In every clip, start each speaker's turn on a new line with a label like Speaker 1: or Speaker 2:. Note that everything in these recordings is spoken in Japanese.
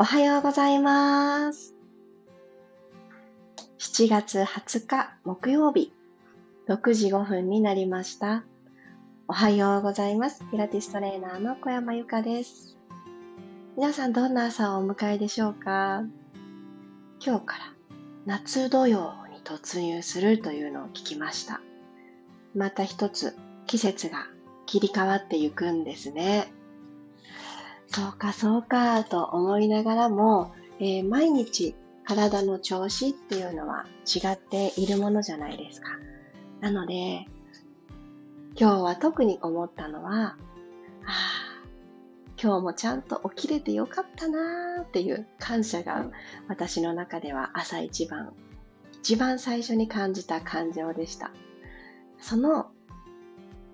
Speaker 1: おはようございます。7月20日木曜日、6時5分になりました。おはようございます。ピラティストレーナーの小山由かです。皆さんどんな朝をお迎えでしょうか？今日から夏土曜に突入するというのを聞きました。また一つ季節が切り替わっていくんですね。そうかそうかと思いながらも、えー、毎日体の調子っていうのは違っているものじゃないですか。なので、今日は特に思ったのは、あ、今日もちゃんと起きれてよかったなーっていう感謝が私の中では朝一番、一番最初に感じた感情でした。その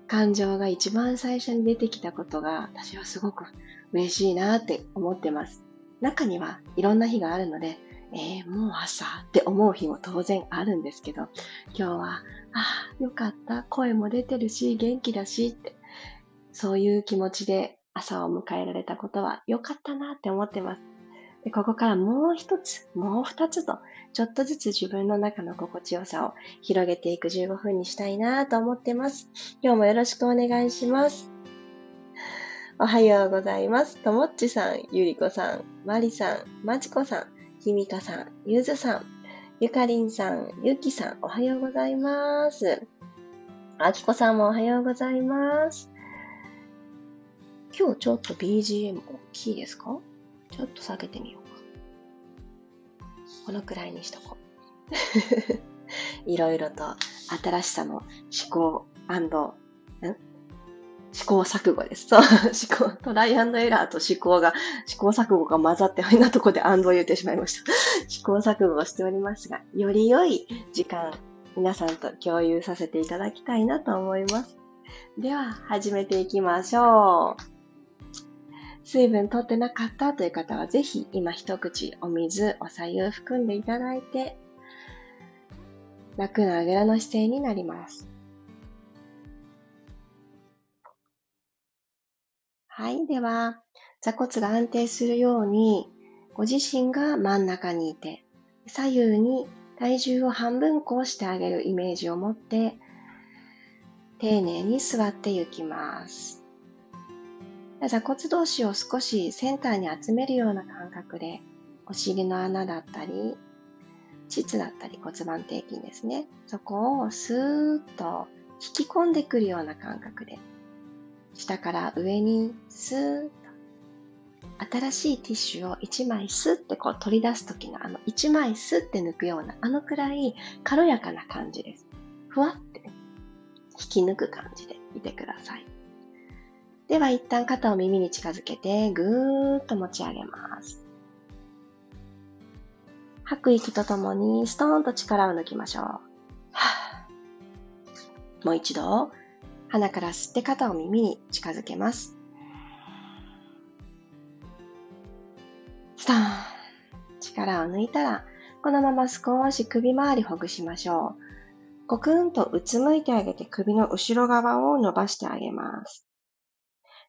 Speaker 1: 感情が一番最初に出てきたことが私はすごく嬉しいなって思ってます。中にはいろんな日があるので、えー、もう朝って思う日も当然あるんですけど、今日は、ああ、よかった、声も出てるし、元気だしって、そういう気持ちで朝を迎えられたことは良かったなって思ってます。でここからもう一つ、もう二つと、ちょっとずつ自分の中の心地よさを広げていく15分にしたいなと思ってます。今日もよろしくお願いします。おはようございます。ともっちさん、ゆりこさん、まりさん、まちこさん、ひみかさん、ゆずさん、ゆかりんさん、ゆきさん、おはようございます。あきこさんもおはようございます。今日ちょっと BGM 大きいですか？ちょっと下げてみよう。このくらいにしとこう。いろいろと新しさの思考ん？試行錯誤です。そう、試行、トライアンドエラーと試行が、試行錯誤が混ざって、変なとこでアンドを言ってしまいました。試行錯誤をしておりますが、より良い時間、皆さんと共有させていただきたいなと思います。では、始めていきましょう。水分取ってなかったという方は、ぜひ今一口お水、お茶湯含んでいただいて、楽なあぐらの姿勢になります。はい。では、座骨が安定するように、ご自身が真ん中にいて、左右に体重を半分こうしてあげるイメージを持って、丁寧に座っていきます。座骨同士を少しセンターに集めるような感覚で、お尻の穴だったり、膣だったり骨盤底筋ですね。そこをスーッと引き込んでくるような感覚で下から上にスーッと新しいティッシュを1枚スッてこう取り出す時のあの1枚スッて抜くようなあのくらい軽やかな感じです。ふわって、引き抜く感じでいてください。では一旦肩を耳に近づけてぐーっと持ち上げます。吐く息とともにストーンと力を抜きましょう。もう一度鼻から吸って肩を耳に近づけます。スターン力を抜いたら、このまま少し首周りほぐしましょう。ごくんとうつむいてあげて首の後ろ側を伸ばしてあげます。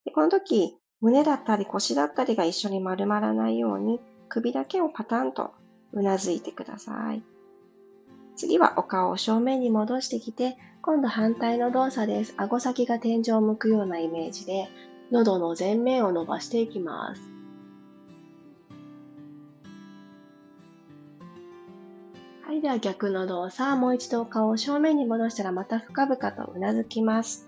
Speaker 1: でこの時、胸だったり腰だったりが一緒に丸まらないように、首だけをパタンとうなずいてください。次はお顔を正面に戻してきて、今度反対の動作です。顎先が天井を向くようなイメージで、喉の前面を伸ばしていきます。はい、では逆の動作、もう一度顔を正面に戻したらまた深々とうなずきます。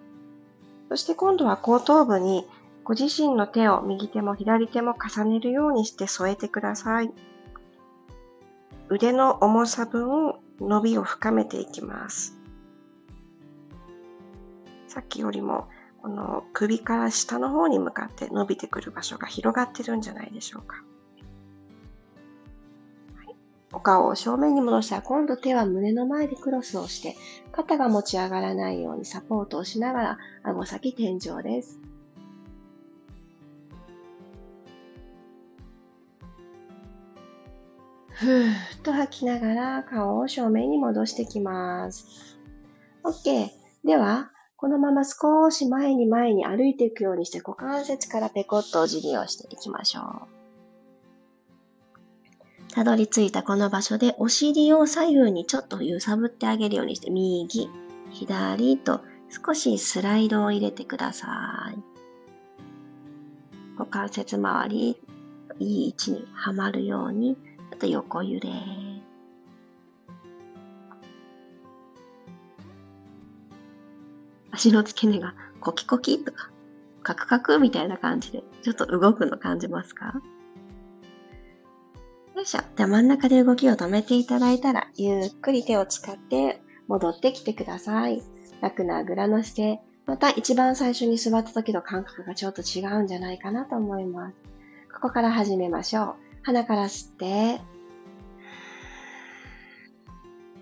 Speaker 1: そして今度は後頭部にご自身の手を右手も左手も重ねるようにして添えてください。腕の重さ分伸びを深めていきます。さっきよりもこの首から下の方に向かって伸びてくる場所が広がってるんじゃないでしょうか。お顔を正面に戻したら今度手は胸の前でクロスをして肩が持ち上がらないようにサポートをしながら顎先天井です。ふーっと吐きながら顔を正面に戻してきます。OK。では、このまま少し前に前に歩いていくようにして股関節からペコッとお辞儀をしていきましょう。たどり着いたこの場所でお尻を左右にちょっと揺さぶってあげるようにして、右、左と少しスライドを入れてください。股関節周り、いい位置にはまるように、ちょっと横揺れ。足の付け根がコキコキとか、カクカクみたいな感じで、ちょっと動くの感じますか？よいしょ。じゃあ真ん中で動きを止めていただいたら、ゆっくり手を使って戻ってきてください。楽なあぐらの姿勢。また一番最初に座った時の感覚がちょっと違うんじゃないかなと思います。ここから始めましょう。鼻から吸って、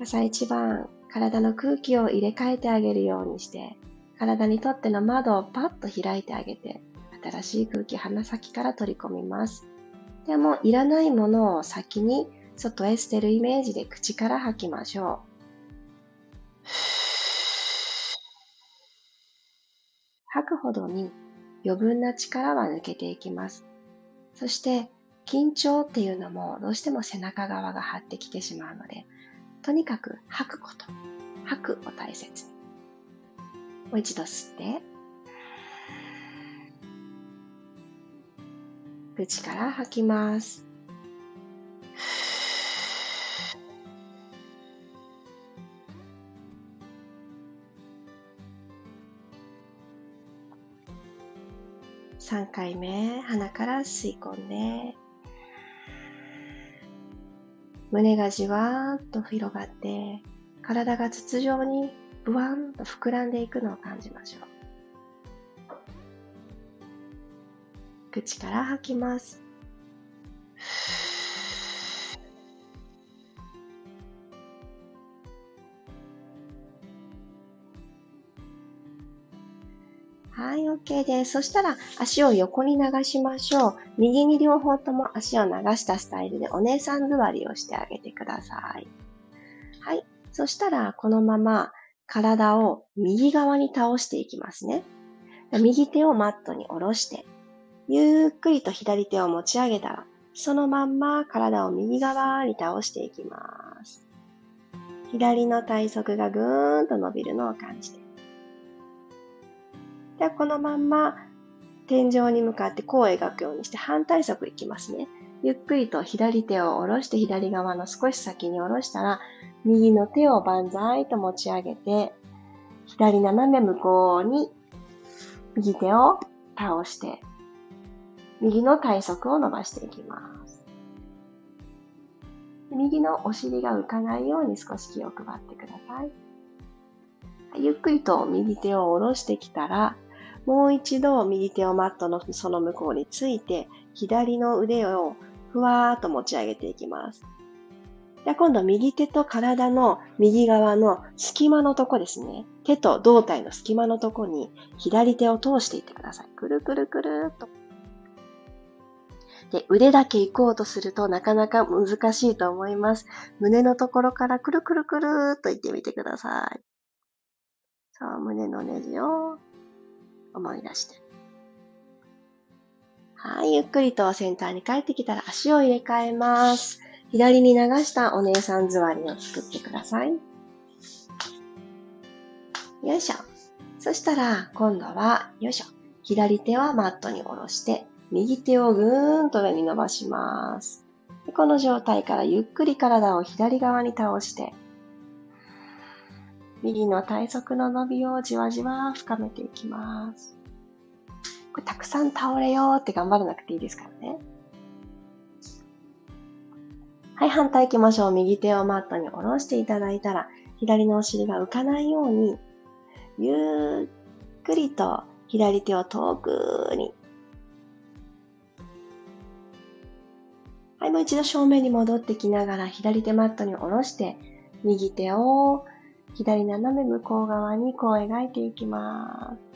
Speaker 1: 朝一番体の空気を入れ替えてあげるようにして、体にとっての窓をパッと開いてあげて、新しい空気鼻先から取り込みます。でも、いらないものを先に外へ捨てるイメージで口から吐きましょう。吐くほどに余分な力は抜けていきます。そして、緊張っていうのもどうしても背中側が張ってきてしまうので、とにかく吐くこと。吐くを大切に。もう一度吸って、口から吐きます。3回目、鼻から吸い込んで、胸がじわーっと広がって、体が筒状にブワンと膨らんでいくのを感じましょう。口から吐きます。はい、OK です。そしたら足を横に流しましょう。右に両方とも足を流したスタイルでお姉さん座りをしてあげてください。はい。そしたらこのまま体を右側に倒していきますね。右手をマットに下ろしてゆっくりと左手を持ち上げたら、そのまんま体を右側に倒していきます。左の体側がぐーんと伸びるのを感じて。では、このまんま天井に向かって弧を描くようにして反対側いきますね。ゆっくりと左手を下ろして左側の少し先に下ろしたら、右の手を万歳と持ち上げて、左斜め向こうに右手を倒して右の体側を伸ばしていきます。右のお尻が浮かないように少し気を配ってください。ゆっくりと右手を下ろしてきたら、もう一度右手をマットのその向こうについて、左の腕をふわーっと持ち上げていきます。じゃあ今度右手と体の右側の隙間のとこですね。手と胴体の隙間のとこに左手を通していってください。くるくるくるっと。で、腕だけ行こうとするとなかなか難しいと思います。胸のところからくるくるくるっと言ってみてください。そう、胸のネジを思い出して。はい、ゆっくりとセンターに帰ってきたら足を入れ替えます。左に流したお姉さん座りを作ってください。よいしょ。そしたら、今度は、よいしょ。左手はマットに下ろして、右手をぐーんと上に伸ばします。この状態からゆっくり体を左側に倒して、右の体側の伸びをじわじわ深めていきます。これたくさん倒れようって頑張らなくていいですからね。はい、反対行きましょう。右手をマットに下ろしていただいたら、左のお尻が浮かないように、ゆっくりと左手を遠くにはい、もう一度正面に戻ってきながら左手マットに下ろして、右手を左斜め向こう側にこう描いていきます。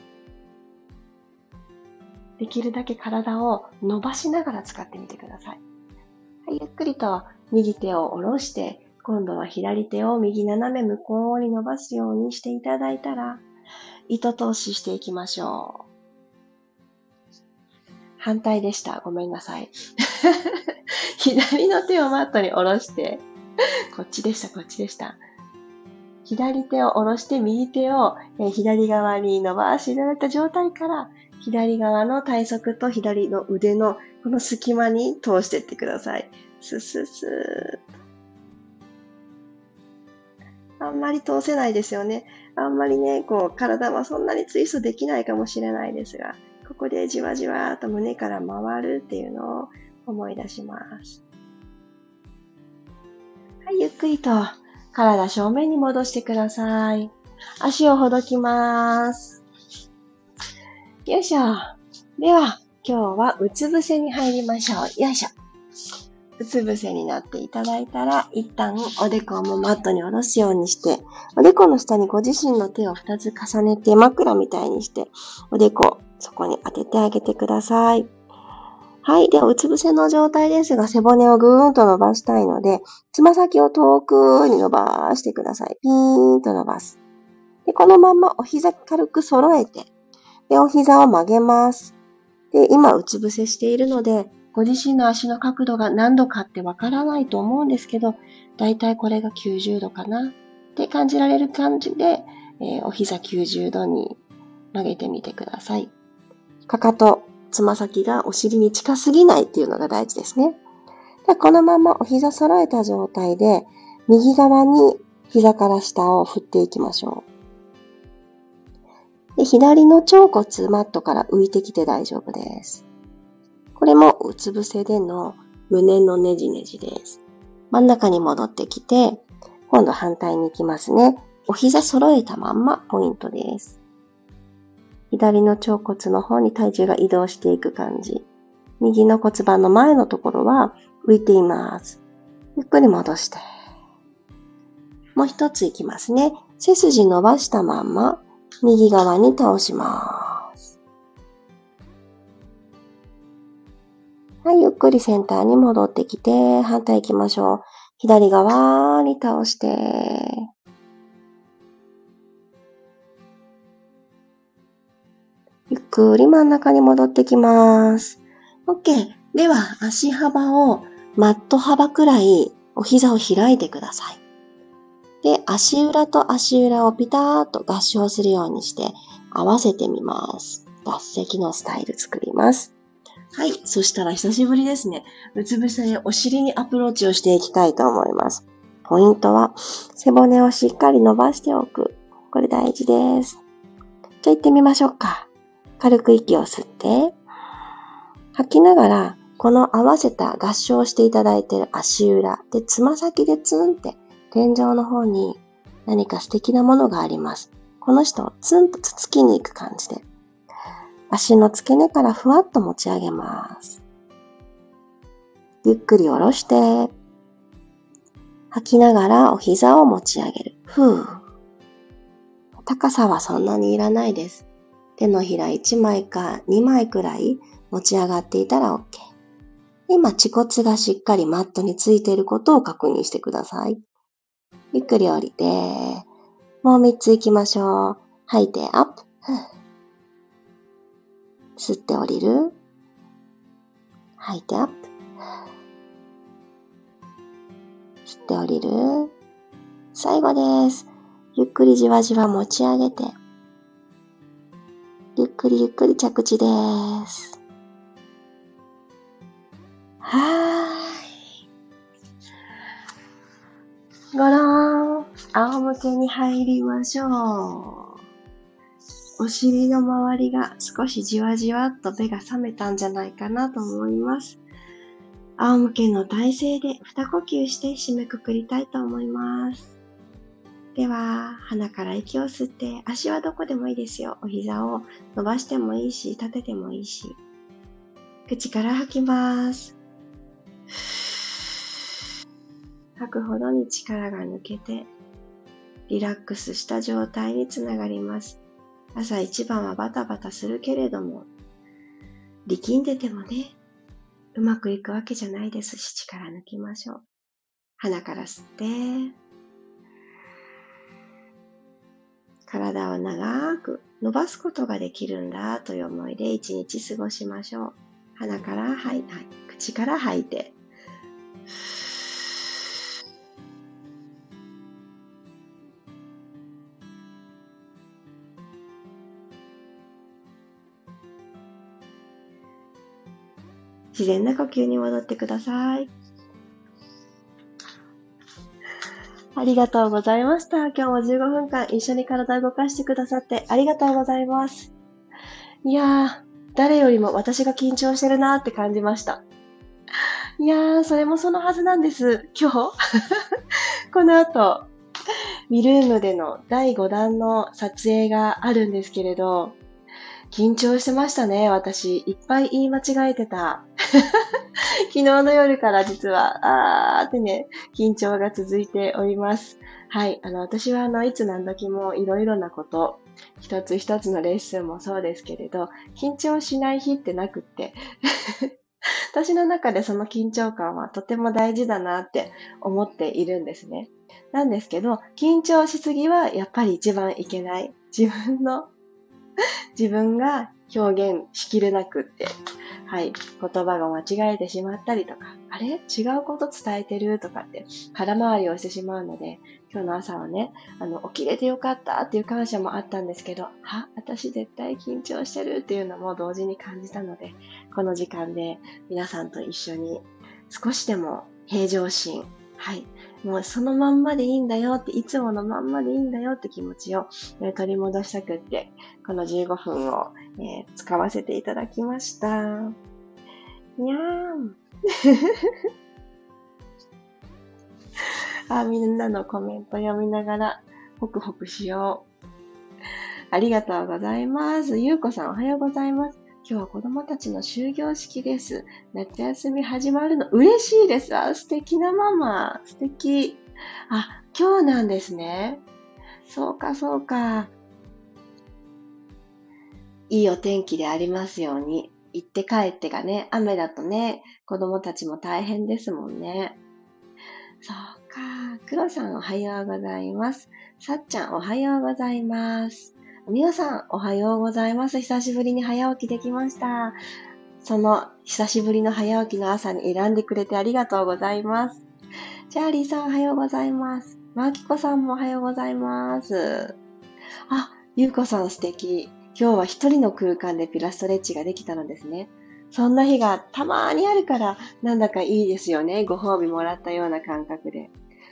Speaker 1: できるだけ体を伸ばしながら使ってみてください。はい、ゆっくりと右手を下ろして、今度は左手を右斜め向こうに伸ばすようにしていただいたら、糸通ししていきましょう。反対でした。ごめんなさい。左の手をマットに下ろして、こっちでした、こっちでした。左手を下ろして右手を、左側に伸ばしていただいた状態から、左側の体側と左の腕のこの隙間に通していってください。スススあんまり通せないですよね。あんまりね、こう、体はそんなにツイストできないかもしれないですが、ここでじわじわと胸から回るっていうのを思い出します。はい、ゆっくりと体正面に戻してください。足をほどきます。よいしょ。では、今日はうつ伏せに入りましょう。よいしょ。うつ伏せになっていただいたら、一旦おでこもマットに下ろすようにして、おでこの下にご自身の手を2つ重ねて枕みたいにして、おでこ、そこに当ててあげてください。はい。では、うつ伏せの状態ですが、背骨をぐーんと伸ばしたいので、つま先を遠くに伸ばしてください。ピーンと伸ばす。で、このままお膝軽く揃えて、で、お膝を曲げます。で、今、うつ伏せしているので、ご自身の足の角度が何度かってわからないと思うんですけど、だいたいこれが90度かなって感じられる感じで、えー、お膝90度に曲げてみてください。かかと、つま先がお尻に近すぎないっていうのが大事ですね。でこのままお膝揃えた状態で、右側に膝から下を振っていきましょう。で左の腸骨マットから浮いてきて大丈夫です。これもうつ伏せでの胸のねじねじです。真ん中に戻ってきて、今度反対に行きますね。お膝揃えたまんまポイントです。左の腸骨の方に体重が移動していく感じ。右の骨盤の前のところは浮いています。ゆっくり戻して。もう一ついきますね。背筋伸ばしたまんま右側に倒します。はい、ゆっくりセンターに戻ってきて、反対行きましょう。左側に倒して、ゆっくり真ん中に戻ってきます。OK。では、足幅をマット幅くらいお膝を開いてください。で、足裏と足裏をピターッと合掌するようにして合わせてみます。脱石のスタイル作ります。はい。そしたら久しぶりですね。うつ伏せでお尻にアプローチをしていきたいと思います。ポイントは、背骨をしっかり伸ばしておく。これ大事です。じゃあ行ってみましょうか。軽く息を吸って、吐きながら、この合わせた合掌していただいている足裏で、つま先でツンって天井の方に何か素敵なものがあります。この人をツンとつつきに行く感じで足の付け根からふわっと持ち上げます。ゆっくり下ろして、吐きながらお膝を持ち上げる。ふぅ。高さはそんなにいらないです。手のひら1枚か2枚くらい持ち上がっていたら OK。今、恥骨がしっかりマットについていることを確認してください。ゆっくり降りて、もう3つ行きましょう。吐いてアップ。吸って降りる。吐いてアップ。吸って降りる。最後です。ゆっくりじわじわ持ち上げて。ゆっくりゆっくり着地です。はーい。ごろん。仰向けに入りましょう。お尻の周りが少しじわじわっと目が覚めたんじゃないかなと思います。仰向けの体勢で二呼吸して締めくくりたいと思います。では、鼻から息を吸って、足はどこでもいいですよ。お膝を伸ばしてもいいし、立ててもいいし。口から吐きます。吐くほどに力が抜けて、リラックスした状態につながります。朝一番はバタバタするけれども、力んでてもね、うまくいくわけじゃないですし、力抜きましょう。鼻から吸って、体を長く伸ばすことができるんだという思いで一日過ごしましょう。鼻から、吐い、て、口から吐いて。自然な呼吸に戻ってください。ありがとうございました。今日も15分間一緒に体を動かしてくださってありがとうございます。いやー、誰よりも私が緊張してるなーって感じました。いやー、それもそのはずなんです。今日？この後、ミルームでの第5弾の撮影があるんですけれど、緊張してましたね、私。いっぱい言い間違えてた。昨日の夜から実は、あーってね、緊張が続いております。はい。あの、私はあの、いつ何時もいろいろなこと、一つ一つのレッスンもそうですけれど、緊張しない日ってなくって、私の中でその緊張感はとても大事だなって思っているんですね。なんですけど、緊張しすぎはやっぱり一番いけない。自分の 自分が表現しきれなくって、はい、言葉が間違えてしまったりとか、あれ？違うこと伝えてる？とかって空回りをしてしまうので、今日の朝はね、あの、起きれてよかったっていう感謝もあったんですけど、は、私絶対緊張してるっていうのも同時に感じたので、この時間で皆さんと一緒に少しでも平常心、はい、もうそのまんまでいいんだよって、いつものまんまでいいんだよって気持ちを、え取り戻したくって、この15分を、えー、使わせていただきました。にゃーん。あ、みんなのコメント読みながら、ホクホクしよう。ありがとうございます。ゆうこさんおはようございます。今日は子供たちの終業式です。夏休み始まるの嬉しいです。あ、素敵なママ。素敵。あ、今日なんですね。そうか、そうか。いいお天気でありますように。行って帰ってがね、雨だとね、子供たちも大変ですもんね。そうか。黒さんおはようございます。さっちゃんおはようございます。皆さん、おはようございます。久しぶりに早起きできました。その久しぶりの早起きの朝に選んでくれてありがとうございます。チャーリーさんおはようございます。マーキコさんもおはようございます。あ、ゆうこさん素敵。今日は一人の空間でピラストレッチができたのですね。そんな日がたまーにあるから、なんだかいいですよね。ご褒美もらったような感覚で。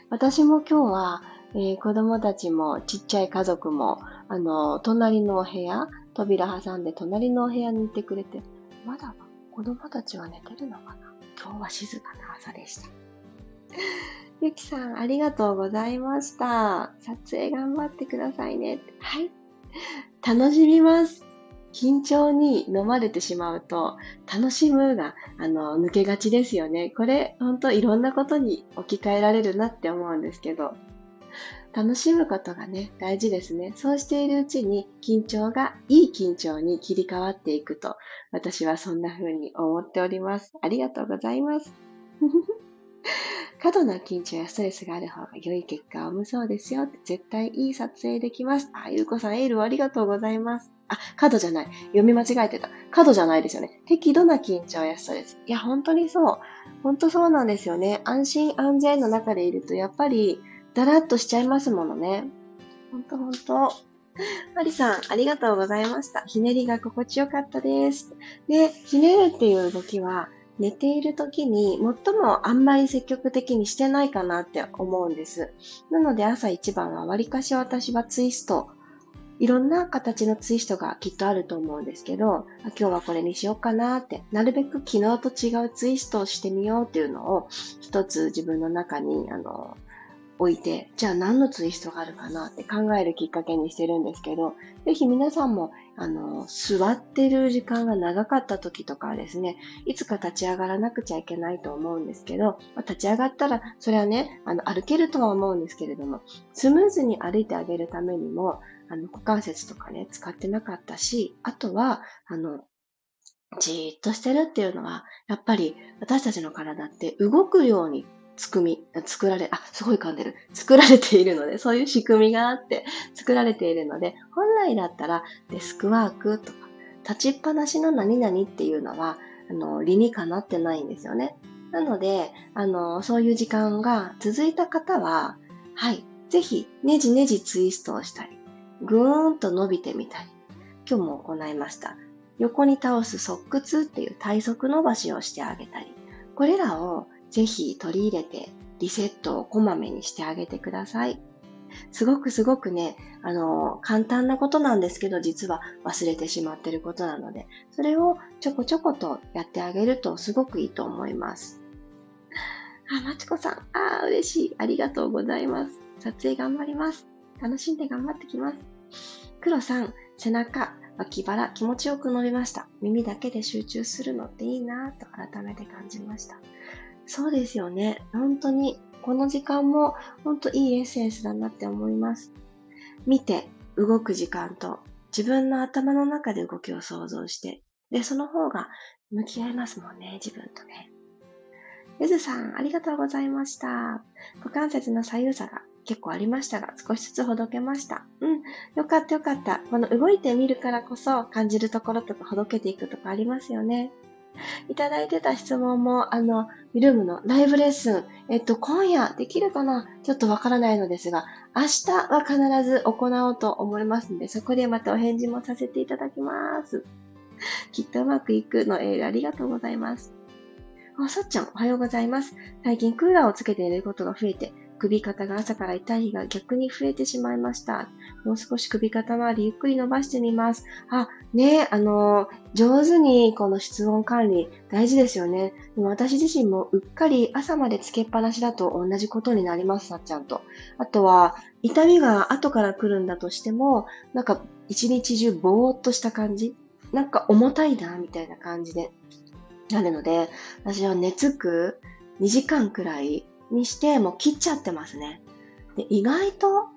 Speaker 1: 私も今日はえー、子供たちもちっちゃい家族も、あの、隣のお部屋、扉挟んで隣のお部屋に行ってくれて、まだ子供たちは寝てるのかな？今日は静かな朝でした。ゆきさん、ありがとうございました。撮影頑張ってくださいね。はい。楽しみます。緊張に飲まれてしまうと、楽しむが、あの、抜けがちですよね。これ、ほんといろんなことに置き換えられるなって思うんですけど、楽しむことがね、大事ですね。そうしているうちに緊張がいい緊張に切り替わっていくと、私はそんな風に思っております。ありがとうございます。過度な緊張やストレスがある方が良い結果を生むそうですよ。絶対いい撮影できます。あ、ゆうこさんエールをありがとうございます。あ、過度じゃない。読み間違えてた。過度じゃないですよね。適度な緊張やストレス。いや、本当にそう。本当そうなんですよね。安心安全の中でいると、やっぱりだらっとしちゃいますものね。ほんとほんと。マリさん、ありがとうございました。ひねりが心地よかったです。で、ひねるっていう動きは、寝ている時に最もあんまり積極的にしてないかなって思うんです。なので朝一番は割かし私はツイスト、いろんな形のツイストがきっとあると思うんですけど、今日はこれにしようかなって、なるべく昨日と違うツイストをしてみようっていうのを一つ自分の中にあの置いて、じゃあ何のツイストがあるかなって考えるきっかけにしてるんですけど、ぜひ皆さんも、あの、座ってる時間が長かった時とかですね、いつか立ち上がらなくちゃいけないと思うんですけど、まあ、立ち上がったら、それはね、あの、歩けるとは思うんですけれども、スムーズに歩いてあげるためにも、あの、股関節とかね、使ってなかったし、あとは、あの、じーっとしてるっていうのは、やっぱり私たちの体って動くようにつくみ、作られ、あ、すごい噛んでる。作られているので、そういう仕組みがあって作られているので、本来だったらデスクワークとか、立ちっぱなしの何々っていうのは、あの、理にかなってないんですよね。なので、あの、そういう時間が続いた方は、はい、ぜひ、ねじねじツイストをしたり、ぐーんと伸びてみたり、今日も行いました。横に倒す側屈っていう体側伸ばしをしてあげたり、これらをぜひ取り入れてリセットをこまめにしてあげてください。すごくすごくね、あの、簡単なことなんですけど、実は忘れてしまってることなので、それをちょこちょことやってあげるとすごくいいと思います。あ、まちこさん。あ、嬉しい。ありがとうございます。撮影頑張ります。楽しんで頑張ってきます。黒さん、背中、脇腹、気持ちよく伸びました。耳だけで集中するのっていいなぁと改めて感じました。そうですよね。本当にこの時間も本当いいエッセンスだなって思います。見て動く時間と自分の頭の中で動きを想像して、で、その方が向き合いますもんね、自分とね。ゆずさん、ありがとうございました。股関節の左右差が結構ありましたが、少しずつほどけました。うん、よかったよかった。この動いてみるからこそ感じるところとかほどけていくとかありますよね。いただいてた質問も、あの、ミルームのライブレッスン、えっと、今夜できるかな？ちょっとわからないのですが、明日は必ず行おうと思いますので、そこでまたお返事もさせていただきます。きっとうまくいくのエールありがとうございます。あ、さっちゃん、おはようございます。最近クーラーをつけて寝ることが増えて、首肩が朝から痛い日が逆に増えてしまいました。もう少し首肩周りゆっくり伸ばしてみます。あ、ねあの、上手にこの室温管理大事ですよね。でも私自身もうっかり朝までつけっぱなしだと同じことになります、さっちゃんと。あとは、痛みが後から来るんだとしても、なんか一日中ぼーっとした感じなんか重たいな、みたいな感じで。なるので、私は寝つく2時間くらいにしてもう切っちゃってますね。で意外と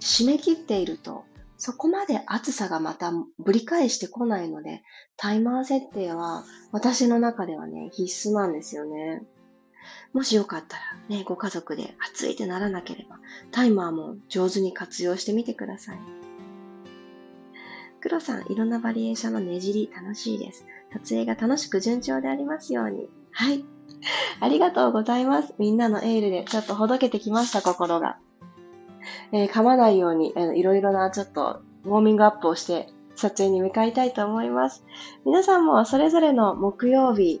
Speaker 1: 締め切っているとそこまで暑さがまたぶり返してこないので、タイマー設定は私の中ではね、必須なんですよね。もしよかったらね、ご家族で暑いってならなければ、タイマーも上手に活用してみてください。黒さん、いろんなバリエーションのねじり楽しいです。撮影が楽しく順調でありますように。はい。ありがとうございます。みんなのエールでちょっとほどけてきました、心が。えー、噛まないように、いろいろなちょっとウォーミングアップをして撮影に向かいたいと思います。皆さんもそれぞれの木曜日、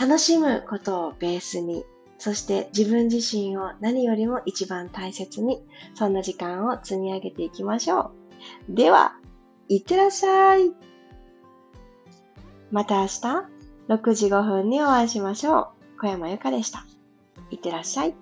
Speaker 1: 楽しむことをベースに、そして自分自身を何よりも一番大切に、そんな時間を積み上げていきましょう。では、いってらっしゃい。また明日6時5分にお会いしましょう。小山由かでした。いってらっしゃい。